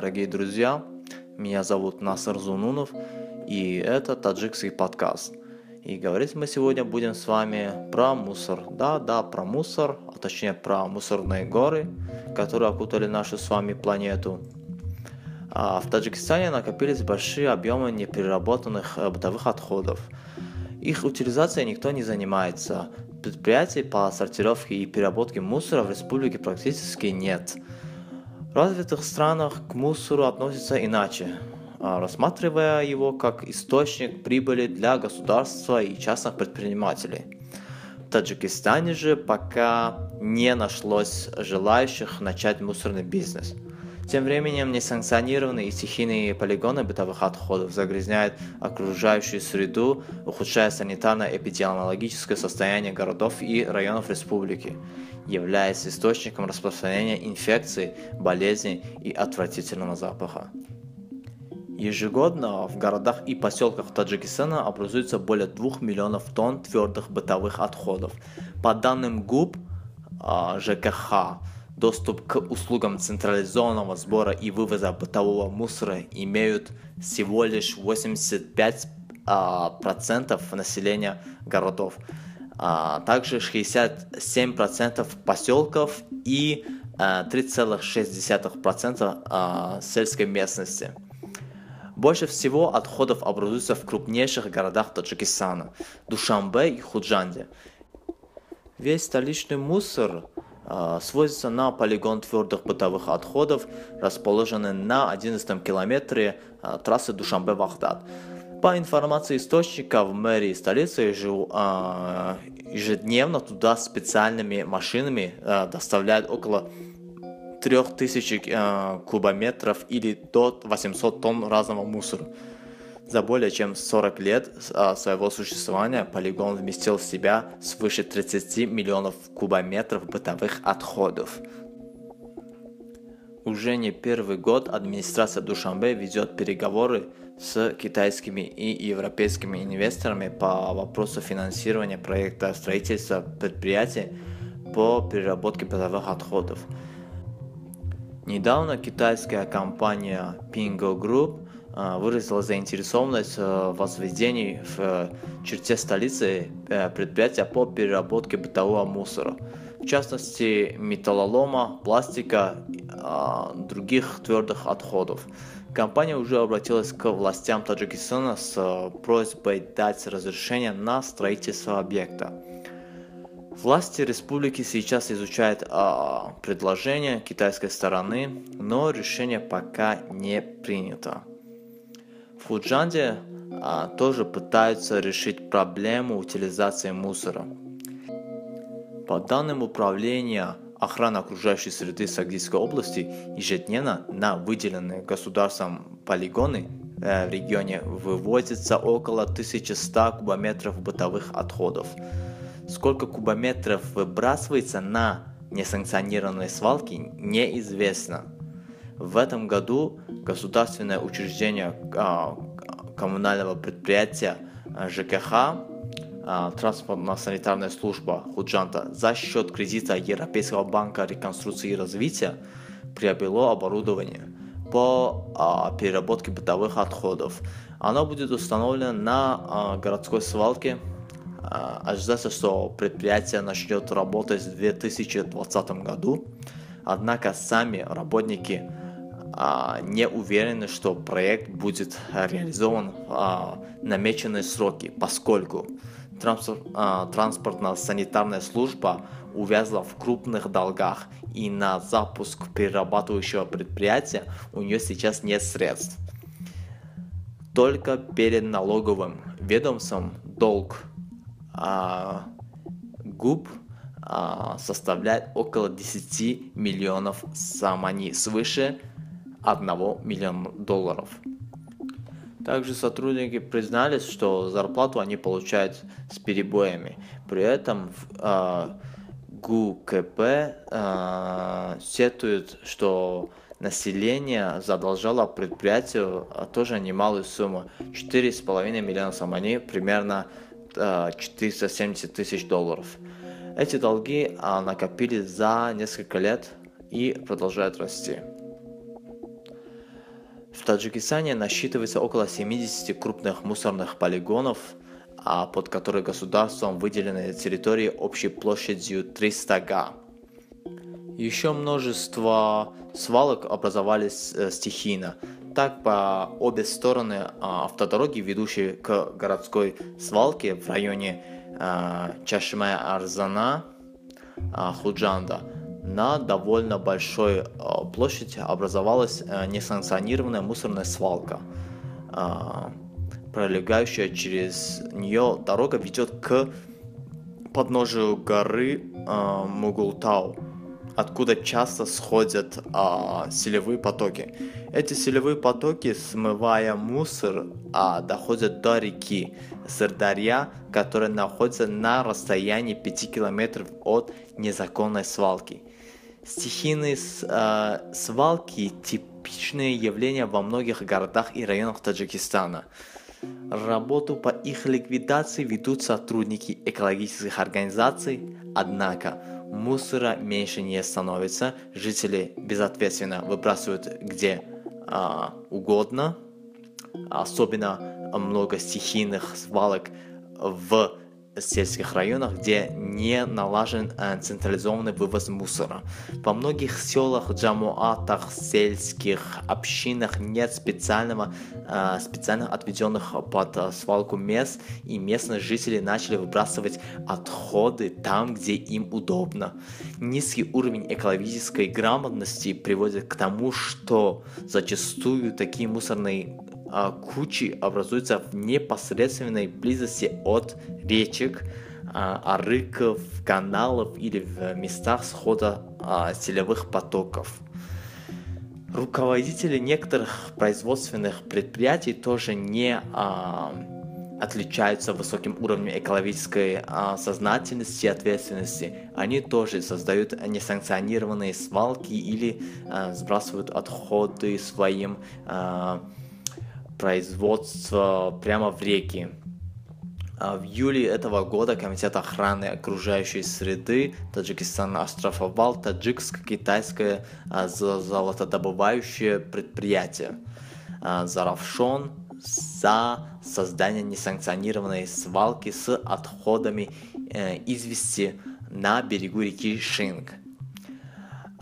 Дорогие друзья! Меня зовут Насар Зунунов, и это таджикский подкаст. И говорить мы сегодня будем с вами про мусор. Да, да, про мусор, а точнее про мусорные горы, которые окутали нашу с вами планету. А в Таджикистане накопились большие объемы непереработанных э, бытовых отходов. Их утилизацией никто не занимается. Предприятий по сортировке и переработке мусора в республике практически нет. Развитых странах к мусору относятся иначе, а, рассматривая его как источник прибыли для государства и частных предпринимателей. В Таджикистане же пока не нашлось желающих начать мусорный бизнес – тем временем несанкционированные и стихийные полигоны бытовых отходов загрязняют окружающую среду, ухудшая санитарно-эпидемиологическое состояние городов и районов республики, являясь источником распространения инфекций, болезней и отвратительного запаха. Ежегодно в городах и поселках Таджикистана образуется более 2 миллионов тонн твердых бытовых отходов. По данным ГУП а, ЖКХ, доступ к услугам централизованного сбора и вывоза бытового мусора имеют всего лишь 85% а, процентов населения городов, а также 67% поселков и 3,6% а, сельской местности. Больше всего отходов образуется в крупнейших городах Таджикистана – Душанбе и Худжанде. Весь столичный мусор сводится на полигон твердых бытовых отходов, расположенный на 11 километре а, трассы Душанбе-Вахдад. По информации источника в мэрии столицы а, ежедневно туда специальными машинами доставляют около 3000 кубометров или до 800 тонн разного мусора. За более чем 40 лет а, своего существования полигон вместил в себя свыше 30 миллионов кубометров бытовых отходов. Уже не первый год администрация Душанбе ведет переговоры с китайскими и европейскими инвесторами по вопросу финансирования проекта строительства предприятий по переработке бытовых отходов. Недавно китайская компания Pingo Group выразила заинтересованность в возведении в э, черте столицы э, предприятия по переработке бытового мусора, в частности металлолома, пластика, других твердых отходов. Компания уже обратилась к властям Таджикистана с э, просьбой дать разрешение на строительство объекта. Власти республики сейчас изучают а, предложение китайской стороны, но решение пока не принято. В Фуджанде а, тоже пытаются решить проблему утилизации мусора. По данным управления охраны окружающей среды Сагдийской области, ежедневно на выделенные государством полигоны э, в регионе вывозится около 1100 кубометров бытовых отходов. Сколько кубометров выбрасывается на несанкционированные свалки, неизвестно. В этом году государственное учреждение а, коммунального предприятия а, ЖКХ а, транспортно-санитарная служба Худжанта за счет кредита Европейского банка реконструкции и развития приобрело оборудование по переработке бытовых отходов. Оно будет установлено на городской свалке. Ожидается, что предприятие начнет работать в 2020 году. Однако сами работники а, не уверены, что проект будет реализован в а, намеченные сроки, поскольку а, транспортно-санитарная служба увязла в крупных долгах и на запуск перерабатывающего предприятия у нее сейчас нет средств. Только перед налоговым ведомством долг а, ГУП а, составляет около 10 миллионов самани, свыше 1 миллиона долларов. Также сотрудники признались, что зарплату они получают с перебоями. При этом э, ГУКП э, сетует, что население задолжало предприятию а, тоже немалую сумму. 4,5 миллиона самани, примерно э, 470 тысяч долларов. Эти долги накопили за несколько лет и продолжают расти. В Таджикистане насчитывается около 70 крупных мусорных полигонов, а под которые государством выделены территории общей площадью 300 га. Еще множество свалок образовались э, стихийно. Так, по обе стороны а, автодороги, ведущие к городской свалке в районе а, Чашме-Арзана, а, Худжанда, на довольно большой площади образовалась несанкционированная мусорная свалка. Пролегающая через нее дорога ведет к подножию горы Мугултау откуда часто сходят а, селевые потоки. Эти селевые потоки, смывая мусор, а, доходят до реки Сырдарья, которая находится на расстоянии 5 километров от незаконной свалки. Стихийные э, свалки – типичное явление во многих городах и районах Таджикистана. Работу по их ликвидации ведут сотрудники экологических организаций, однако мусора меньше не становится, жители безответственно выбрасывают где а, угодно, особенно много стихийных свалок в сельских районах, где не налажен э, централизованный вывоз мусора. Во многих селах, джамуатах, сельских общинах нет специального, э, специально отведенных под свалку мест, и местные жители начали выбрасывать отходы там, где им удобно. Низкий уровень экологической грамотности приводит к тому, что зачастую такие мусорные а, кучи образуются в непосредственной близости от речек, а, арыков, каналов или в местах схода а, селевых потоков. Руководители некоторых производственных предприятий тоже не а, отличаются высоким уровнем экологической а, сознательности и ответственности. Они тоже создают несанкционированные свалки или а, сбрасывают отходы своим а, производства прямо в реки. А в июле этого года Комитет охраны окружающей среды Таджикистана оштрафовал таджикско-китайское а, золотодобывающее предприятие а, Заравшон за создание несанкционированной свалки с отходами э, извести на берегу реки Шинг.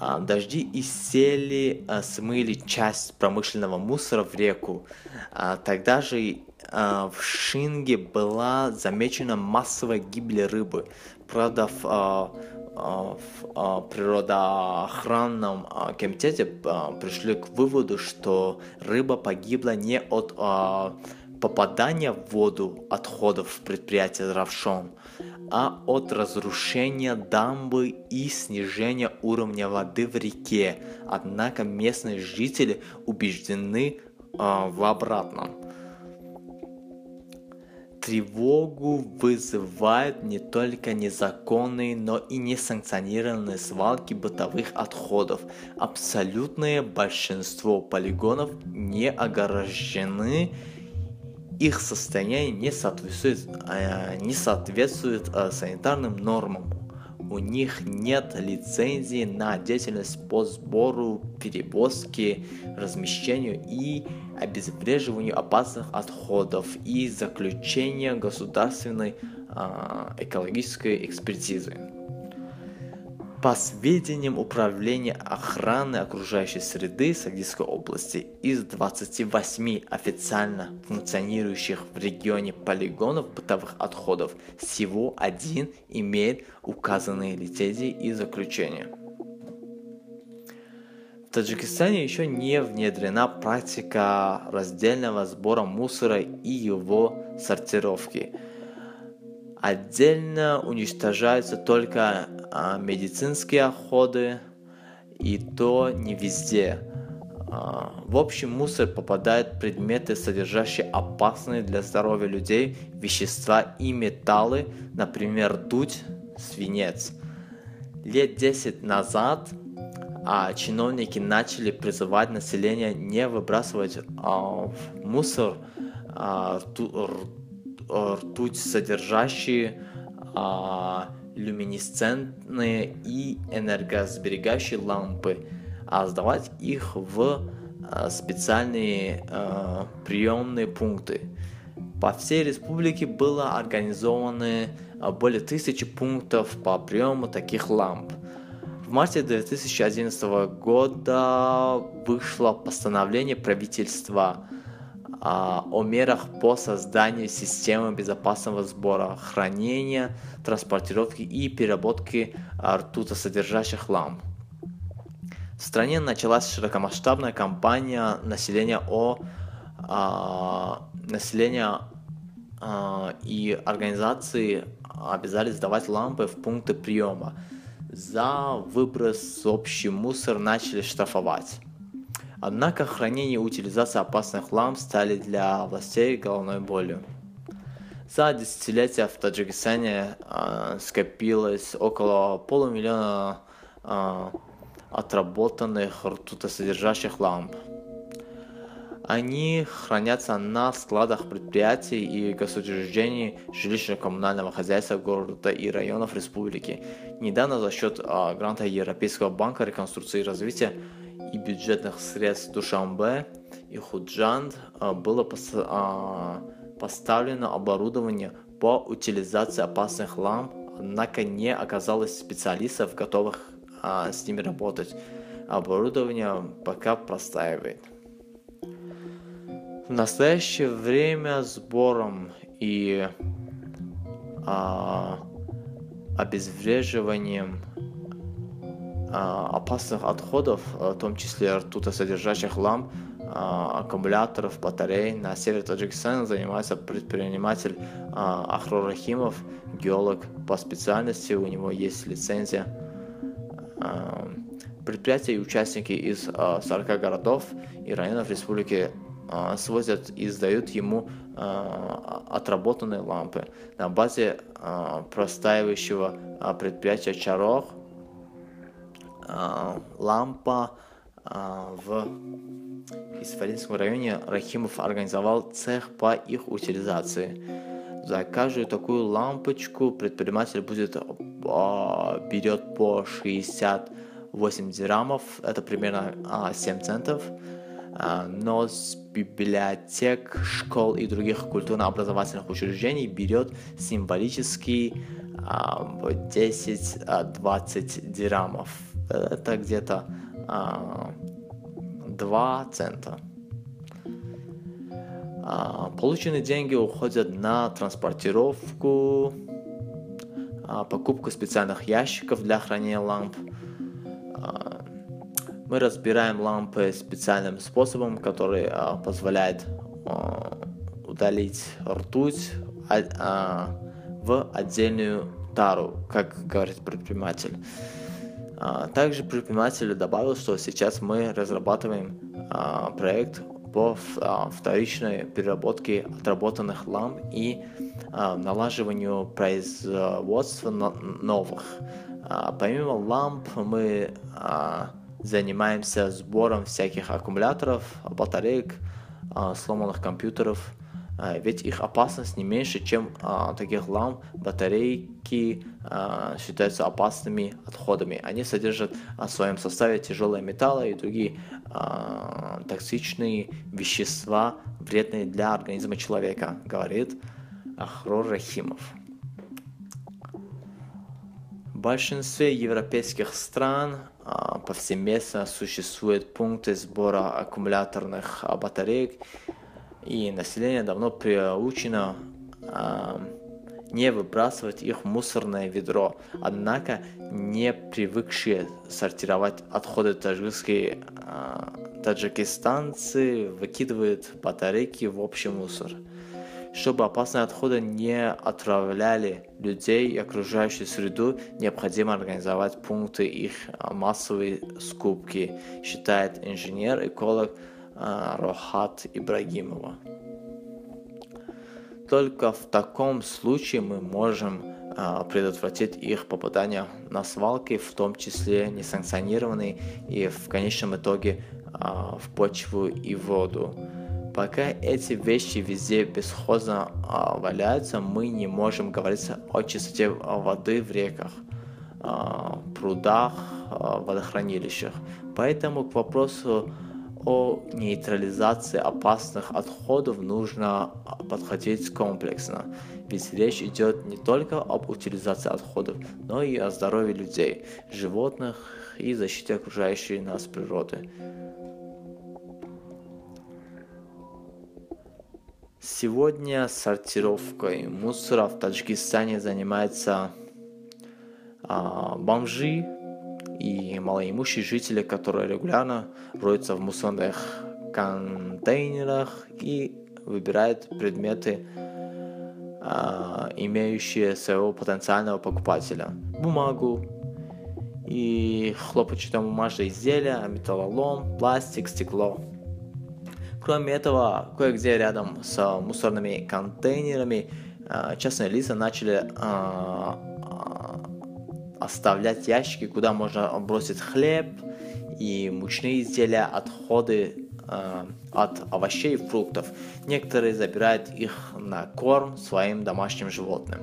А, дожди и сели, а, смыли часть промышленного мусора в реку. А, тогда же в Шинге была замечена массовая гибель рыбы. Правда, в, в природоохранном комитете пришли к выводу, что рыба погибла не от попадания в воду отходов предприятия Равшон, а от разрушения дамбы и снижения уровня воды в реке. Однако местные жители убеждены э, в обратном. Тревогу вызывают не только незаконные, но и несанкционированные свалки бытовых отходов. Абсолютное большинство полигонов не огорожены их состояние не соответствует, э, не соответствует э, санитарным нормам. У них нет лицензии на деятельность по сбору, перевозке, размещению и обезвреживанию опасных отходов и заключения государственной э, экологической экспертизы. По сведениям Управления охраны окружающей среды Сагдийской области, из 28 официально функционирующих в регионе полигонов бытовых отходов, всего один имеет указанные лицензии и заключения. В Таджикистане еще не внедрена практика раздельного сбора мусора и его сортировки – Отдельно уничтожаются только а, медицинские отходы, и то не везде. А, в общем мусор попадают предметы, содержащие опасные для здоровья людей вещества и металлы, например, дуть, свинец. Лет 10 назад а, чиновники начали призывать население не выбрасывать а, в мусор а, ту, ртуть содержащие а, люминесцентные и энергосберегающие лампы, а сдавать их в специальные приемные пункты. По всей республике было организованы более тысячи пунктов по приему таких ламп. В марте 2011 года вышло постановление правительства о мерах по созданию системы безопасного сбора, хранения, транспортировки и переработки ртутосодержащих ламп. В стране началась широкомасштабная кампания населения о а, населения а, и организации обязались сдавать лампы в пункты приема. За выброс общий мусор начали штрафовать. Однако хранение и утилизация опасных ламп стали для властей головной болью. За десятилетия в Таджикистане э, скопилось около полумиллиона э, отработанных ртутосодержащих ламп. Они хранятся на складах предприятий и госучреждений жилищно-коммунального хозяйства города и районов республики. Недавно за счет а, гранта Европейского банка реконструкции и развития и бюджетных средств Душамбе и Худжанд а, было а, поставлено оборудование по утилизации опасных ламп, однако не оказалось специалистов, готовых а, с ними работать. Оборудование пока простаивает. В настоящее время сбором и а, обезвреживанием опасных отходов, в том числе ртутосодержащих ламп, а, аккумуляторов, батарей на севере Таджикистана занимается предприниматель Ахро Рахимов, геолог по специальности, у него есть лицензия. Предприятия и участники из а, 40 городов и районов республики свозят и сдают ему отработанные лампы. На базе простаивающего предприятия Чарох лампа в Исфалинском районе Рахимов организовал цех по их утилизации. За каждую такую лампочку предприниматель будет берет по 68 дирhamов, это примерно 7 центов а, но с библиотек, школ и других культурно-образовательных учреждений берет символический 10-20 а, дирамов. Это где-то 2 а, цента. Полученные деньги уходят на транспортировку, покупку специальных ящиков для хранения ламп, мы разбираем лампы специальным способом, который а, позволяет а, удалить ртуть а, а, в отдельную тару, как говорит предприниматель. А, также предприниматель добавил, что сейчас мы разрабатываем а, проект по а, вторичной переработке отработанных ламп и налаживанию производства новых. Помимо ламп мы занимаемся сбором всяких аккумуляторов, батареек, сломанных компьютеров, ведь их опасность не меньше, чем а, таких ламп, батарейки считаются опасными отходами. Они содержат в своем составе тяжелые металлы и другие токсичные вещества, вредные для организма человека, говорит Ахрор Рахимов. В большинстве европейских стран а, повсеместно существуют пункты сбора аккумуляторных батареек, и население давно приучено а, не выбрасывать их в мусорное ведро. Однако не привыкшие сортировать отходы таджикские а, таджикистанцы выкидывают батарейки в общий мусор. Чтобы опасные отходы не отравляли людей и окружающую среду, необходимо организовать пункты их массовой скупки, считает инженер-эколог Рохат Ибрагимова. Только в таком случае мы можем а, предотвратить их попадание на свалки, в том числе несанкционированные и в конечном итоге в почву и воду. Пока эти вещи везде бесхозно а, валяются, мы не можем говорить о чистоте воды в реках, а, прудах, а, водохранилищах. Поэтому к вопросу о нейтрализации опасных отходов нужно подходить комплексно, ведь речь идет не только об утилизации отходов, но и о здоровье людей, животных и защите окружающей нас природы. Сегодня сортировкой мусора в Таджикистане занимаются а, бомжи и малоимущие жители, которые регулярно роются в мусорных контейнерах и выбирают предметы, а, имеющие своего потенциального покупателя. Бумагу и хлопочно-бумажные изделия, металлолом, пластик, стекло. Кроме этого, кое-где рядом с мусорными контейнерами а, частные лица начали а, оставлять ящики, куда можно бросить хлеб и мучные изделия, отходы э, от овощей и фруктов. Некоторые забирают их на корм своим домашним животным.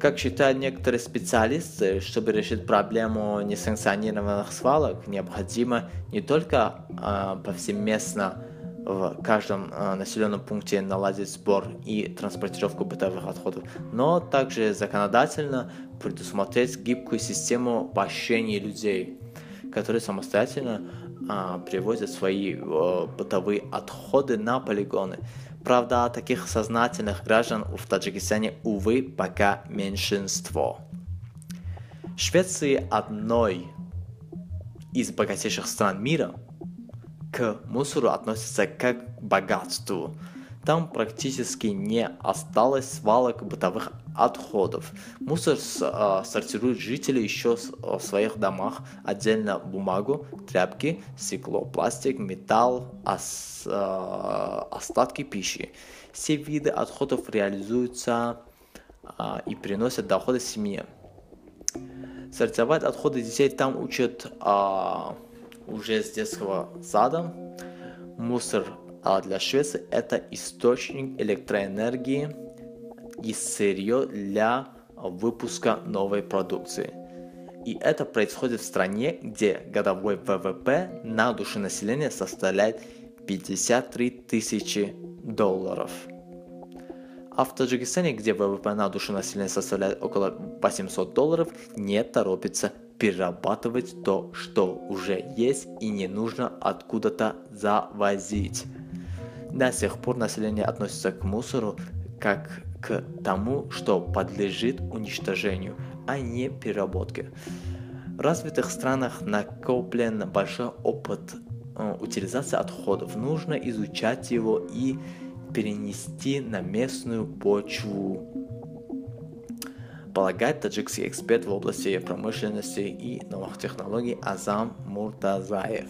Как считают некоторые специалисты, чтобы решить проблему несанкционированных свалок, необходимо не только э, повсеместно в каждом э, населенном пункте наладить сбор и транспортировку бытовых отходов, но также законодательно предусмотреть гибкую систему поощрения людей, которые самостоятельно э, привозят свои э, бытовые отходы на полигоны. Правда, таких сознательных граждан в Таджикистане, увы, пока меньшинство. Швеции одной из богатейших стран мира – мусору относятся как к богатству. Там практически не осталось свалок бытовых отходов. Мусор э, сортируют жители еще в своих домах. Отдельно бумагу, тряпки, стекло, пластик, металл, э, остатки пищи. Все виды отходов реализуются э, и приносят доходы семье. Сортировать отходы детей там учат э, уже с детского сада. Мусор а для Швеции это источник электроэнергии и сырье для выпуска новой продукции. И это происходит в стране, где годовой ВВП на душу населения составляет 53 тысячи долларов. А в Таджикистане, где ВВП на душу населения составляет около 800 долларов, не торопится перерабатывать то, что уже есть и не нужно откуда-то завозить. До сих пор население относится к мусору как к тому, что подлежит уничтожению, а не переработке. В развитых странах накоплен большой опыт э, утилизации отходов. Нужно изучать его и перенести на местную почву полагает таджикский эксперт в области промышленности и новых технологий Азам Муртазаев.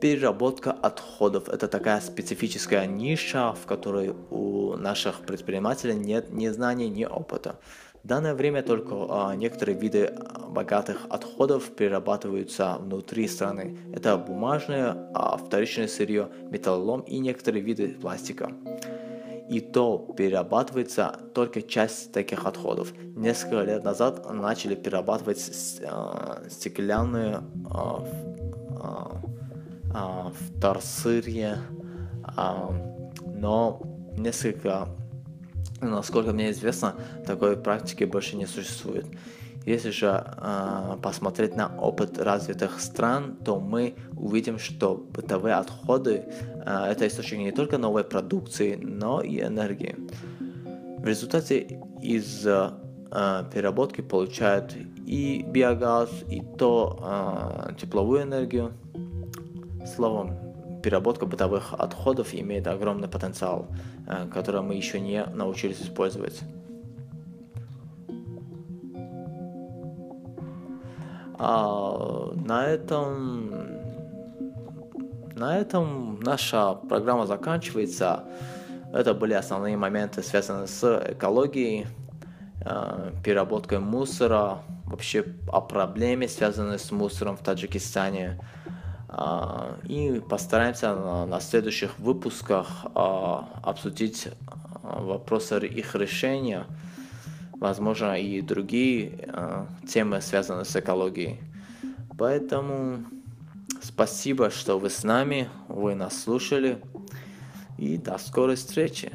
Переработка отходов – это такая специфическая ниша, в которой у наших предпринимателей нет ни знаний, ни опыта. В данное время только а, некоторые виды богатых отходов перерабатываются внутри страны. Это бумажное, а, вторичное сырье, металлолом и некоторые виды пластика и то перерабатывается только часть таких отходов. Несколько лет назад начали перерабатывать э, стеклянные э, э, вторсырье, э, но несколько, насколько мне известно, такой практики больше не существует. Если же э, посмотреть на опыт развитых стран, то мы увидим, что бытовые отходы э, это источник не только новой продукции, но и энергии. В результате из э, переработки получают и биогаз, и то э, тепловую энергию. Словом, переработка бытовых отходов имеет огромный потенциал, э, который мы еще не научились использовать. А на этом на этом наша программа заканчивается. Это были основные моменты, связанные с экологией, э, переработкой мусора, вообще о проблеме, связанной с мусором в Таджикистане. Э, и постараемся на, следующих выпусках э, обсудить вопросы их решения возможно, и другие э, темы, связанные с экологией. Поэтому Спасибо, что вы с нами, вы нас слушали. И до скорой встречи.